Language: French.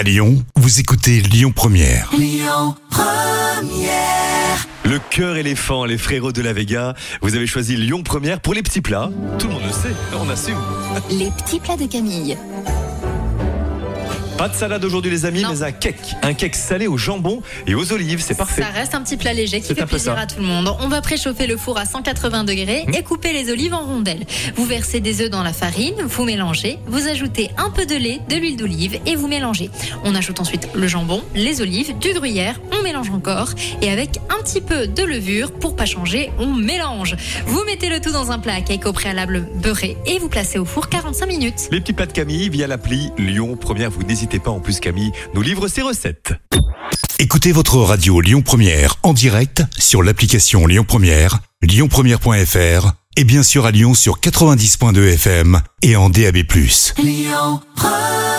À Lyon, vous écoutez Lyon Première. Le cœur éléphant, les frérots de la Vega. Vous avez choisi Lyon Première pour les petits plats. Tout le monde le sait, on assume. Les petits plats de Camille. Pas de salade aujourd'hui les amis, Non. mais un cake. Un cake salé au jambon et aux olives, c'est parfait. Ça reste un petit plat léger qui fait plaisir ça. à tout le monde. On va préchauffer le four à 180 degrés Mmh. et couper les olives en rondelles. Vous versez des œufs dans la farine, vous mélangez, vous ajoutez un peu de lait, de l'huile d'olive et vous mélangez. On ajoute ensuite le jambon, les olives, du gruyère, on mélange encore et avec un petit peu de levure pour pas changer, on mélange. Vous mettez le tout dans un plat à cake au préalable beurré et vous placez au four 45 minutes. Les petits plats de Camille via l'appli Lyon Première. Vous n'hésitez pas, en plus Camille nous livre ses recettes. Écoutez votre radio Lyon Première en direct sur l'application Lyon Première, lyonpremière.fr et bien sûr à Lyon sur 90.2 FM et en DAB+. Lyon Première